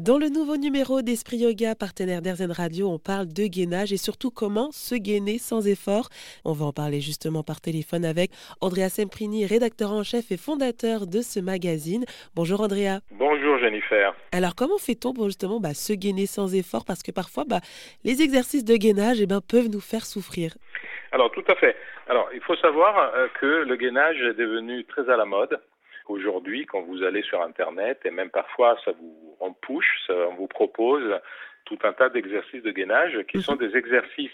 Dans le nouveau numéro d'Esprit Yoga, partenaire d'Airzen Radio, on parle de gainage et surtout comment se gainer sans effort. On va en parler justement par téléphone avec Andrea Semprini, rédacteur en chef et fondateur de ce magazine. Bonjour Andrea. Bonjour Jennifer. Alors comment fait-on pour justement bah, se gainer sans effort? Parce que parfois, bah, les exercices de gainage eh ben, peuvent nous faire souffrir. Alors tout à fait. Alors il faut savoir euh, que le gainage est devenu très à la mode. Aujourd'hui, quand vous allez sur Internet, et même parfois ça vous en push, on vous propose tout un tas d'exercices de gainage qui sont des exercices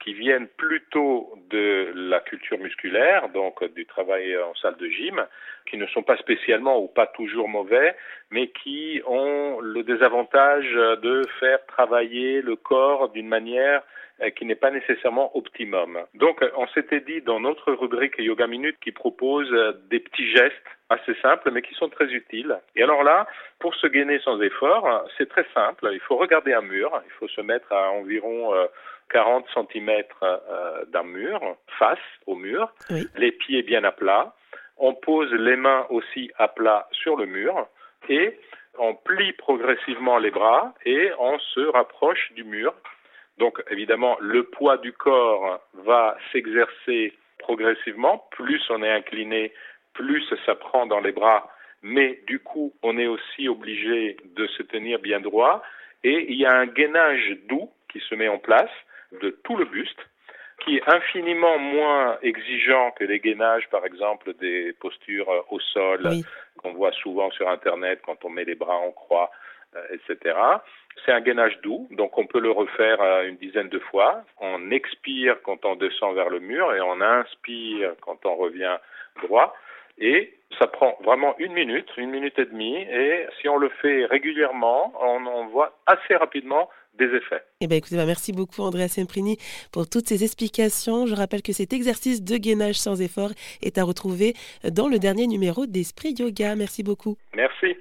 qui viennent plutôt de la culture musculaire, donc du travail en salle de gym, qui ne sont pas spécialement ou pas toujours mauvais, mais qui ont le désavantage de faire travailler le corps d'une manière euh, qui n'est pas nécessairement optimum. Donc, on s'était dit dans notre rubrique Yoga Minute qui propose euh, des petits gestes assez simples mais qui sont très utiles. Et alors là, pour se gainer sans effort, c'est très simple. Il faut regarder un mur. Il faut se mettre à environ 40 cm d'un mur, face au mur, les pieds bien à plat. On pose les mains aussi à plat sur le mur et on plie progressivement les bras et on se rapproche du mur donc évidemment, le poids du corps va s'exercer progressivement. Plus on est incliné, plus ça prend dans les bras, mais du coup, on est aussi obligé de se tenir bien droit. Et il y a un gainage doux qui se met en place de tout le buste, qui est infiniment moins exigeant que les gainages, par exemple, des postures au sol qu'on voit souvent sur Internet quand on met les bras en croix euh, etc. C'est un gainage doux, donc on peut le refaire euh, une dizaine de fois. On expire quand on descend vers le mur et on inspire quand on revient droit. Et ça prend vraiment une minute, une minute et demie. Et si on le fait régulièrement, on, on voit assez rapidement des effets. Eh bien, écoutez, bah, merci beaucoup Andrea Semprini pour toutes ces explications. Je rappelle que cet exercice de gainage sans effort est à retrouver dans le dernier numéro d'Esprit Yoga. Merci beaucoup. Merci.